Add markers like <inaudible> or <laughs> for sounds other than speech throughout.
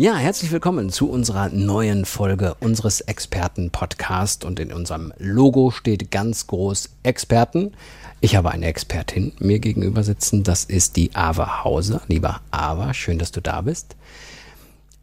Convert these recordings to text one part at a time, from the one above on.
Ja, herzlich willkommen zu unserer neuen Folge unseres Experten-Podcast. Und in unserem Logo steht ganz groß Experten. Ich habe eine Expertin mir gegenüber sitzen. Das ist die Ava Hauser. Lieber Ava, schön, dass du da bist.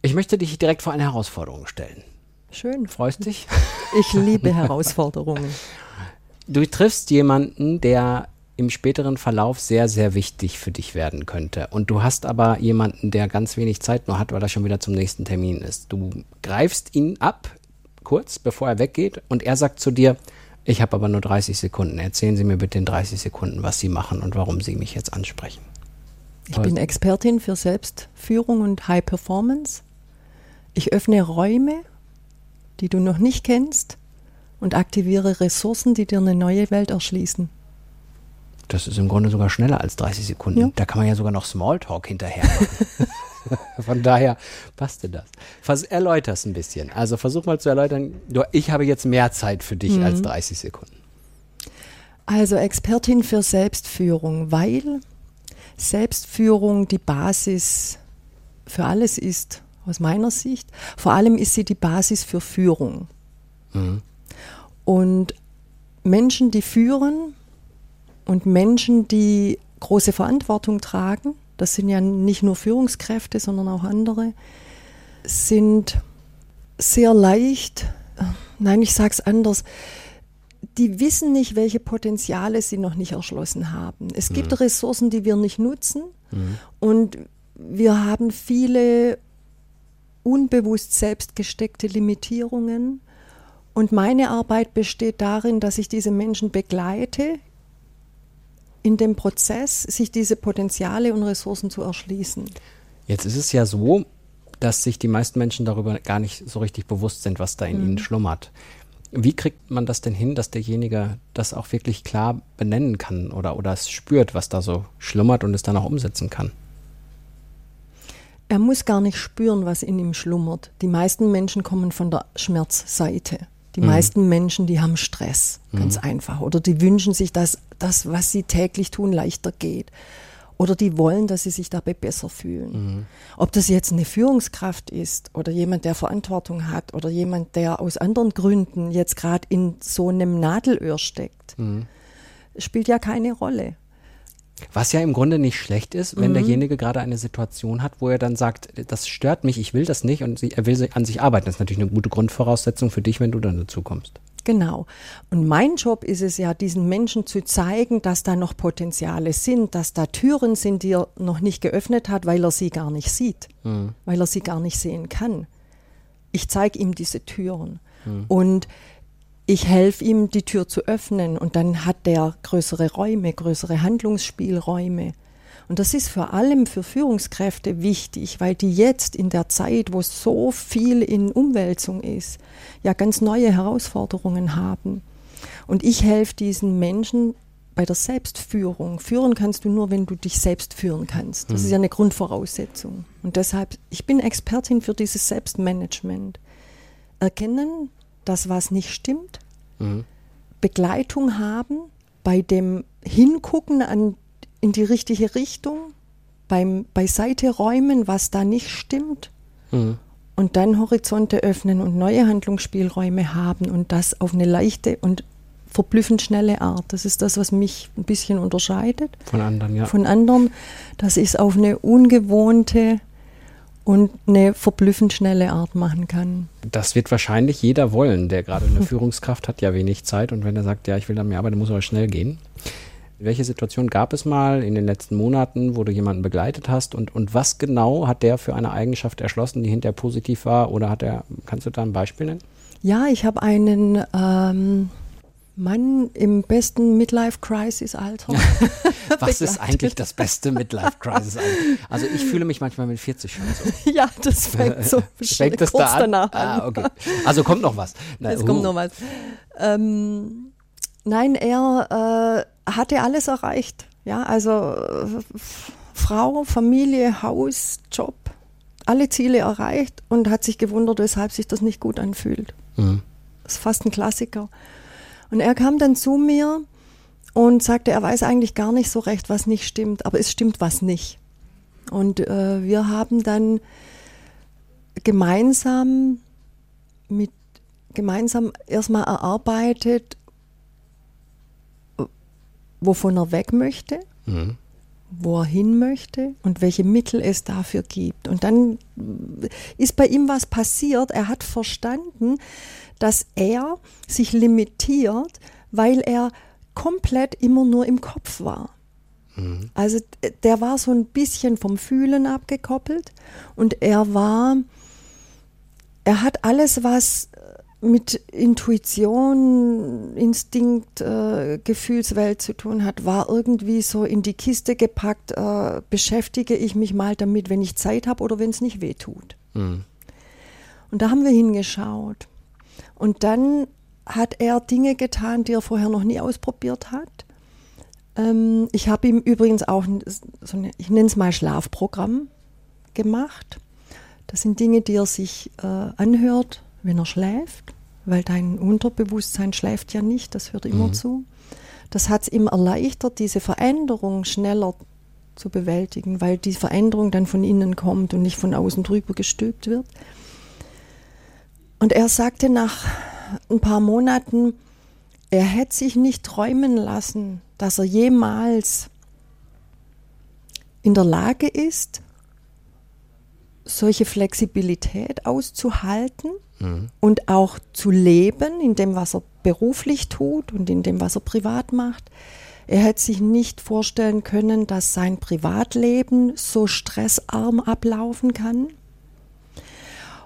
Ich möchte dich direkt vor eine Herausforderung stellen. Schön. Freust dich? Ich liebe Herausforderungen. Du triffst jemanden, der im späteren Verlauf sehr, sehr wichtig für dich werden könnte. Und du hast aber jemanden, der ganz wenig Zeit nur hat, weil er schon wieder zum nächsten Termin ist. Du greifst ihn ab, kurz bevor er weggeht, und er sagt zu dir, ich habe aber nur 30 Sekunden. Erzählen Sie mir bitte in 30 Sekunden, was Sie machen und warum Sie mich jetzt ansprechen. Ich bin Expertin für Selbstführung und High Performance. Ich öffne Räume, die du noch nicht kennst und aktiviere Ressourcen, die dir eine neue Welt erschließen. Das ist im Grunde sogar schneller als 30 Sekunden. Ja. Da kann man ja sogar noch Smalltalk hinterher machen. <laughs> Von daher passte das. Vers erläuter es ein bisschen. Also versuch mal zu erläutern. Ich habe jetzt mehr Zeit für dich mhm. als 30 Sekunden. Also Expertin für Selbstführung, weil Selbstführung die Basis für alles ist, aus meiner Sicht. Vor allem ist sie die Basis für Führung. Mhm. Und Menschen, die führen, und Menschen, die große Verantwortung tragen, das sind ja nicht nur Führungskräfte, sondern auch andere, sind sehr leicht, nein, ich sage es anders, die wissen nicht, welche Potenziale sie noch nicht erschlossen haben. Es gibt mhm. Ressourcen, die wir nicht nutzen mhm. und wir haben viele unbewusst selbst gesteckte Limitierungen. Und meine Arbeit besteht darin, dass ich diese Menschen begleite in dem Prozess, sich diese Potenziale und Ressourcen zu erschließen. Jetzt ist es ja so, dass sich die meisten Menschen darüber gar nicht so richtig bewusst sind, was da in mhm. ihnen schlummert. Wie kriegt man das denn hin, dass derjenige das auch wirklich klar benennen kann oder, oder es spürt, was da so schlummert und es dann auch umsetzen kann? Er muss gar nicht spüren, was in ihm schlummert. Die meisten Menschen kommen von der Schmerzseite. Die mhm. meisten Menschen, die haben Stress, ganz mhm. einfach. Oder die wünschen sich, dass das, was sie täglich tun, leichter geht. Oder die wollen, dass sie sich dabei besser fühlen. Mhm. Ob das jetzt eine Führungskraft ist oder jemand, der Verantwortung hat oder jemand, der aus anderen Gründen jetzt gerade in so einem Nadelöhr steckt, mhm. spielt ja keine Rolle. Was ja im Grunde nicht schlecht ist, wenn mhm. derjenige gerade eine Situation hat, wo er dann sagt, das stört mich, ich will das nicht und er will an sich arbeiten. Das ist natürlich eine gute Grundvoraussetzung für dich, wenn du dann dazu kommst. Genau. Und mein Job ist es ja, diesen Menschen zu zeigen, dass da noch Potenziale sind, dass da Türen sind, die er noch nicht geöffnet hat, weil er sie gar nicht sieht, mhm. weil er sie gar nicht sehen kann. Ich zeige ihm diese Türen. Mhm. Und ich helfe ihm, die Tür zu öffnen und dann hat der größere Räume, größere Handlungsspielräume. Und das ist vor allem für Führungskräfte wichtig, weil die jetzt in der Zeit, wo so viel in Umwälzung ist, ja ganz neue Herausforderungen haben. Und ich helfe diesen Menschen bei der Selbstführung. Führen kannst du nur, wenn du dich selbst führen kannst. Das mhm. ist ja eine Grundvoraussetzung. Und deshalb, ich bin Expertin für dieses Selbstmanagement. Erkennen, dass was nicht stimmt, mhm. Begleitung haben, bei dem Hingucken an, in die richtige Richtung, beim Beiseite räumen, was da nicht stimmt. Mhm. Und dann Horizonte öffnen und neue Handlungsspielräume haben und das auf eine leichte und verblüffend schnelle Art. Das ist das, was mich ein bisschen unterscheidet. Von anderen, ja. Von anderen, dass ich es auf eine ungewohnte, und eine verblüffend schnelle Art machen kann. Das wird wahrscheinlich jeder wollen, der gerade eine <laughs> Führungskraft hat, ja wenig Zeit und wenn er sagt, ja, ich will dann mehr arbeiten, muss aber schnell gehen. Welche Situation gab es mal in den letzten Monaten, wo du jemanden begleitet hast und, und was genau hat der für eine Eigenschaft erschlossen, die hinterher positiv war oder hat er, kannst du da ein Beispiel nennen? Ja, ich habe einen ähm, Mann im besten Midlife-Crisis-Alter. <laughs> Was ist eigentlich das beste Midlife-Crisis-Alter? Also ich fühle mich manchmal mit 40 schon so. <laughs> Ja, das fängt so <laughs> fängt kurz da an? danach an. Ah, okay. Also kommt noch was. Na, es uh. kommt noch was. Ähm, Nein, er äh, hatte alles erreicht. Ja, also äh, Frau, Familie, Haus, Job, alle Ziele erreicht und hat sich gewundert, weshalb sich das nicht gut anfühlt. Mhm. Das ist fast ein Klassiker. Und er kam dann zu mir und sagte, er weiß eigentlich gar nicht so recht, was nicht stimmt, aber es stimmt was nicht. Und äh, wir haben dann gemeinsam mit gemeinsam erstmal erarbeitet, wovon er weg möchte, mhm. wo er hin möchte und welche Mittel es dafür gibt. Und dann ist bei ihm was passiert. Er hat verstanden, dass er sich limitiert, weil er komplett immer nur im Kopf war. Mhm. Also der war so ein bisschen vom Fühlen abgekoppelt und er war, er hat alles, was mit Intuition, Instinkt, äh, Gefühlswelt zu tun hat, war irgendwie so in die Kiste gepackt, äh, beschäftige ich mich mal damit, wenn ich Zeit habe oder wenn es nicht weh tut. Mhm. Und da haben wir hingeschaut. Und dann hat er Dinge getan, die er vorher noch nie ausprobiert hat. Ähm, ich habe ihm übrigens auch, so eine, ich nenne es mal Schlafprogramm gemacht. Das sind Dinge, die er sich äh, anhört, wenn er schläft, weil dein Unterbewusstsein schläft ja nicht, das hört immer mhm. zu. Das hat es ihm erleichtert, diese Veränderung schneller zu bewältigen, weil die Veränderung dann von innen kommt und nicht von außen drüber gestülpt wird. Und er sagte nach ein paar Monaten, er hätte sich nicht träumen lassen, dass er jemals in der Lage ist, solche Flexibilität auszuhalten mhm. und auch zu leben in dem, was er beruflich tut und in dem, was er privat macht. Er hätte sich nicht vorstellen können, dass sein Privatleben so stressarm ablaufen kann.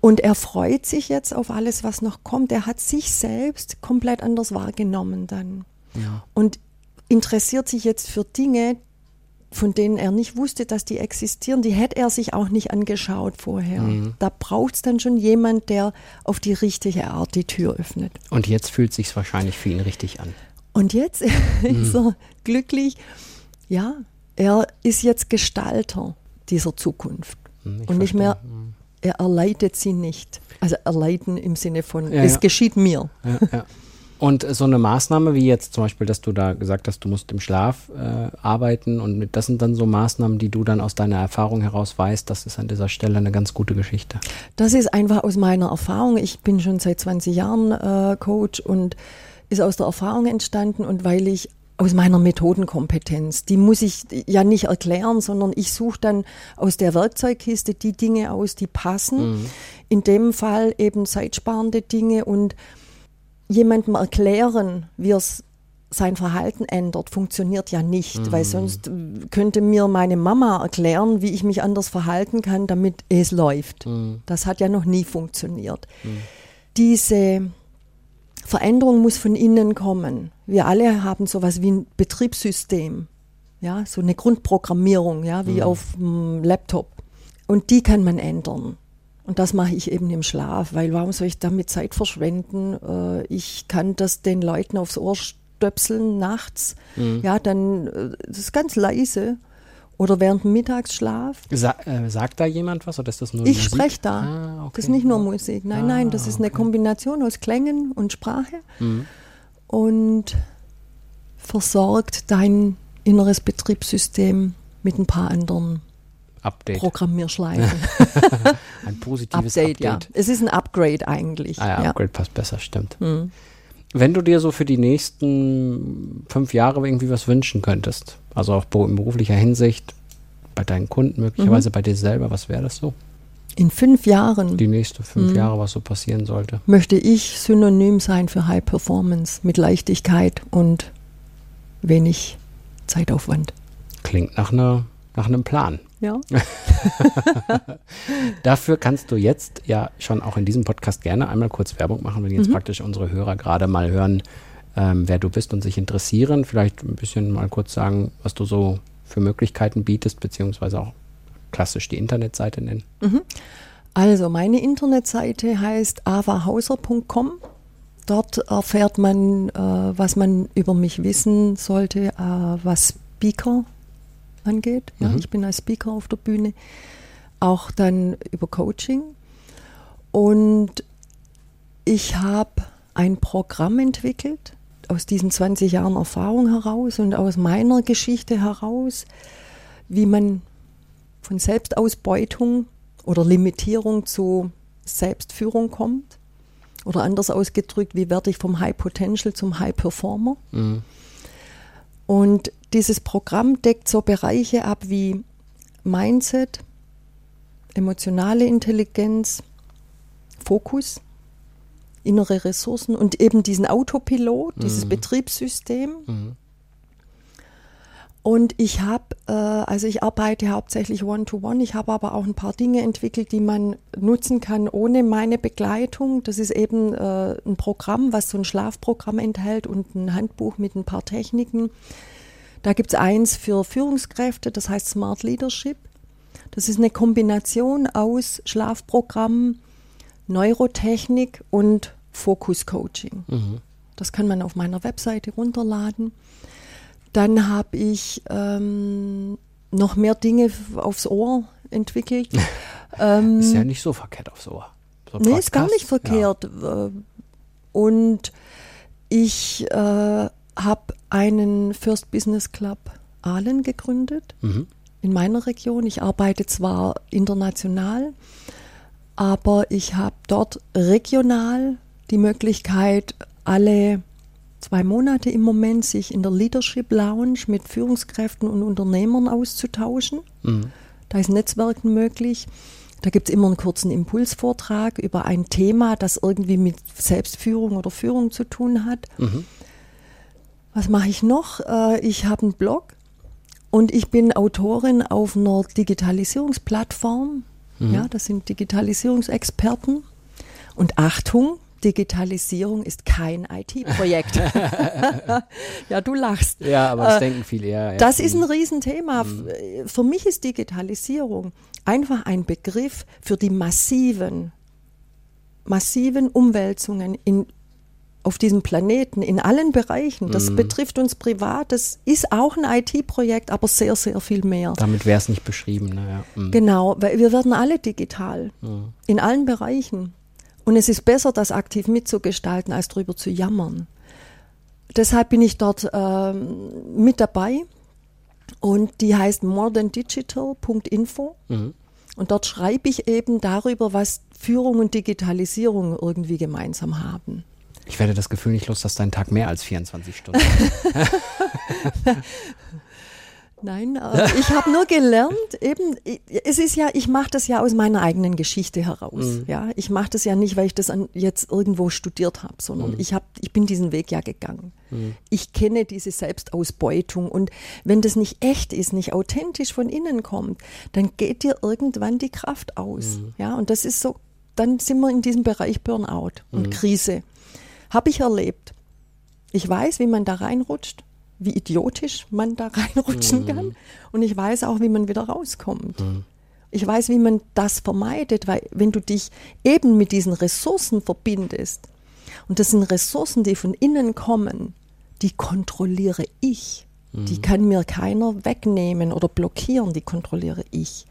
Und er freut sich jetzt auf alles, was noch kommt. Er hat sich selbst komplett anders wahrgenommen dann. Ja. Und interessiert sich jetzt für Dinge, von denen er nicht wusste, dass die existieren, die hätte er sich auch nicht angeschaut vorher. Mhm. Da braucht es dann schon jemand, der auf die richtige Art die Tür öffnet. Und jetzt fühlt es sich wahrscheinlich für ihn richtig an. Und jetzt <laughs> mhm. ist er glücklich. Ja, er ist jetzt Gestalter dieser Zukunft. Mhm, ich und nicht mehr, mhm. er erleidet sie nicht. Also erleiden im Sinne von, ja, es ja. geschieht mir. Ja, <laughs> und so eine Maßnahme wie jetzt zum Beispiel, dass du da gesagt hast, du musst im Schlaf äh, arbeiten und das sind dann so Maßnahmen, die du dann aus deiner Erfahrung heraus weißt, das ist an dieser Stelle eine ganz gute Geschichte. Das ist einfach aus meiner Erfahrung. Ich bin schon seit 20 Jahren äh, Coach und ist aus der Erfahrung entstanden und weil ich aus meiner Methodenkompetenz. Die muss ich ja nicht erklären, sondern ich suche dann aus der Werkzeugkiste die Dinge aus, die passen. Mhm. In dem Fall eben zeitsparende Dinge und jemandem erklären, wie es sein Verhalten ändert, funktioniert ja nicht, mhm. weil sonst könnte mir meine Mama erklären, wie ich mich anders verhalten kann, damit es läuft. Mhm. Das hat ja noch nie funktioniert. Mhm. Diese Veränderung muss von innen kommen. Wir alle haben sowas wie ein Betriebssystem, ja, so eine Grundprogrammierung, ja, wie mhm. auf dem Laptop. Und die kann man ändern. Und das mache ich eben im Schlaf, weil warum soll ich damit Zeit verschwenden? Äh, ich kann das den Leuten aufs Ohr stöpseln nachts. Mhm. Ja, dann äh, das ist ganz leise. Oder während dem Mittagsschlaf. Sa äh, sagt da jemand was oder ist das nur Ich spreche da. Ah, okay. Das ist nicht nur Musik. Nein, ah, nein, das ist okay. eine Kombination aus Klängen und Sprache. Mhm. Und versorgt dein inneres Betriebssystem mit ein paar anderen Update. Programmierschleifen. <laughs> ein positives Update, Update. Ja. Es ist ein Upgrade eigentlich. Ah, ja, Upgrade passt besser, stimmt. Mhm. Wenn du dir so für die nächsten fünf Jahre irgendwie was wünschen könntest, also auch in beruflicher Hinsicht, bei deinen Kunden möglicherweise, mhm. bei dir selber, was wäre das so? In fünf Jahren. Die nächsten fünf mhm. Jahre, was so passieren sollte. Möchte ich synonym sein für High Performance mit Leichtigkeit und wenig Zeitaufwand. Klingt nach, einer, nach einem Plan. Ja. <laughs> Dafür kannst du jetzt ja schon auch in diesem Podcast gerne einmal kurz Werbung machen, wenn jetzt mhm. praktisch unsere Hörer gerade mal hören, ähm, wer du bist und sich interessieren. Vielleicht ein bisschen mal kurz sagen, was du so für Möglichkeiten bietest, beziehungsweise auch klassisch die Internetseite nennen. Mhm. Also meine Internetseite heißt avahauser.com dort erfährt man, äh, was man über mich wissen sollte, äh, was Speaker angeht. Ja, mhm. Ich bin als Speaker auf der Bühne. Auch dann über Coaching. Und ich habe ein Programm entwickelt, aus diesen 20 Jahren Erfahrung heraus und aus meiner Geschichte heraus, wie man von Selbstausbeutung oder Limitierung zu Selbstführung kommt. Oder anders ausgedrückt, wie werde ich vom High Potential zum High Performer? Mhm. Und dieses Programm deckt so Bereiche ab wie Mindset, emotionale Intelligenz, Fokus, innere Ressourcen und eben diesen Autopilot, dieses mhm. Betriebssystem. Mhm. Und ich habe, äh, also ich arbeite hauptsächlich One-to-One, -one. ich habe aber auch ein paar Dinge entwickelt, die man nutzen kann ohne meine Begleitung. Das ist eben äh, ein Programm, was so ein Schlafprogramm enthält und ein Handbuch mit ein paar Techniken. Da gibt es eins für Führungskräfte, das heißt Smart Leadership. Das ist eine Kombination aus Schlafprogramm, Neurotechnik und Fokus Coaching. Mhm. Das kann man auf meiner Webseite runterladen. Dann habe ich ähm, noch mehr Dinge aufs Ohr entwickelt. <laughs> ähm, ist ja nicht so verkehrt aufs Ohr. So nee, ist gar nicht verkehrt. Ja. Und ich äh, habe einen First Business Club Aalen gegründet mhm. in meiner Region. Ich arbeite zwar international, aber ich habe dort regional die Möglichkeit, alle zwei Monate im Moment sich in der Leadership Lounge mit Führungskräften und Unternehmern auszutauschen. Mhm. Da ist Netzwerken möglich. Da gibt es immer einen kurzen Impulsvortrag über ein Thema, das irgendwie mit Selbstführung oder Führung zu tun hat. Mhm. Was mache ich noch? Äh, ich habe einen Blog und ich bin Autorin auf einer Digitalisierungsplattform. Mhm. Ja, das sind Digitalisierungsexperten. Und Achtung, Digitalisierung ist kein IT-Projekt. <laughs> ja, du lachst. Ja, aber das äh, denken viele, ja, ja. Das ist ein mhm. Riesenthema. Mhm. Für mich ist Digitalisierung einfach ein Begriff für die massiven, massiven Umwälzungen in auf diesem Planeten in allen Bereichen. Das mhm. betrifft uns privat. Das ist auch ein IT-Projekt, aber sehr, sehr viel mehr. Damit wäre es nicht beschrieben. Ne? Mhm. Genau, weil wir werden alle digital mhm. in allen Bereichen. Und es ist besser, das aktiv mitzugestalten, als darüber zu jammern. Deshalb bin ich dort ähm, mit dabei und die heißt morethandigital.info. Mhm. Und dort schreibe ich eben darüber, was Führung und Digitalisierung irgendwie gemeinsam haben. Ich werde das Gefühl nicht los, dass dein Tag mehr als 24 Stunden <laughs> <laughs> Nein, äh, ich habe nur gelernt, eben, es ist ja, ich mache das ja aus meiner eigenen Geschichte heraus. Mhm. Ja, ich mache das ja nicht, weil ich das an, jetzt irgendwo studiert habe, sondern mhm. ich habe, ich bin diesen Weg ja gegangen. Mhm. Ich kenne diese Selbstausbeutung und wenn das nicht echt ist, nicht authentisch von innen kommt, dann geht dir irgendwann die Kraft aus. Mhm. Ja, und das ist so, dann sind wir in diesem Bereich Burnout und mhm. Krise. Habe ich erlebt. Ich weiß, wie man da reinrutscht, wie idiotisch man da <laughs> reinrutschen mhm. kann. Und ich weiß auch, wie man wieder rauskommt. Mhm. Ich weiß, wie man das vermeidet, weil wenn du dich eben mit diesen Ressourcen verbindest, und das sind Ressourcen, die von innen kommen, die kontrolliere ich. Mhm. Die kann mir keiner wegnehmen oder blockieren, die kontrolliere ich.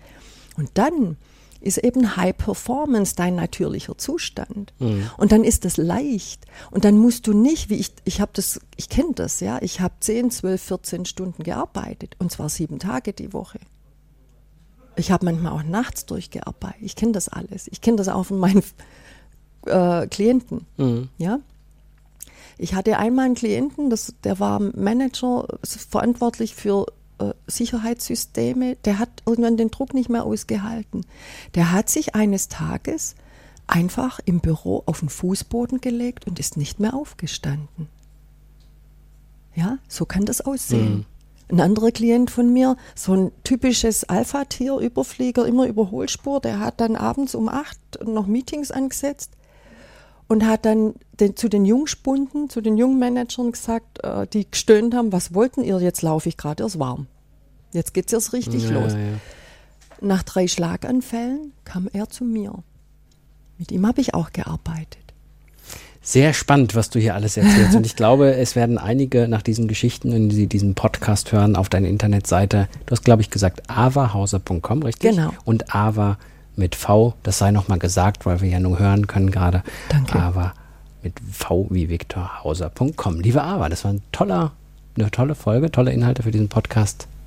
Und dann ist eben High Performance dein natürlicher Zustand. Mhm. Und dann ist das leicht. Und dann musst du nicht, wie ich, ich habe das, ich kenne das, ja, ich habe 10, 12, 14 Stunden gearbeitet und zwar sieben Tage die Woche. Ich habe manchmal auch nachts durchgearbeitet. Ich kenne das alles. Ich kenne das auch von meinen äh, Klienten. Mhm. Ja. Ich hatte einmal einen Klienten, das, der war Manager, verantwortlich für Sicherheitssysteme, der hat irgendwann den Druck nicht mehr ausgehalten. Der hat sich eines Tages einfach im Büro auf den Fußboden gelegt und ist nicht mehr aufgestanden. Ja, so kann das aussehen. Mhm. Ein anderer Klient von mir, so ein typisches Alpha-Tier-Überflieger, immer Überholspur, der hat dann abends um acht noch Meetings angesetzt und hat dann den, zu den Jungspunden, zu den Jungmanagern gesagt, äh, die gestöhnt haben, was wollten ihr, jetzt laufe ich gerade, es warm. Jetzt geht es erst richtig ja, los. Ja. Nach drei Schlaganfällen kam er zu mir. Mit ihm habe ich auch gearbeitet. Sehr spannend, was du hier alles erzählst. <laughs> Und ich glaube, es werden einige nach diesen Geschichten, wenn sie diesen Podcast hören, auf deine Internetseite, du hast, glaube ich, gesagt, avahauser.com, richtig? Genau. Und ava mit V, das sei nochmal gesagt, weil wir ja nur hören können gerade. Danke. Ava mit V wie Viktorhauser.com. Liebe Ava, das war ein toller, eine tolle Folge, tolle Inhalte für diesen Podcast,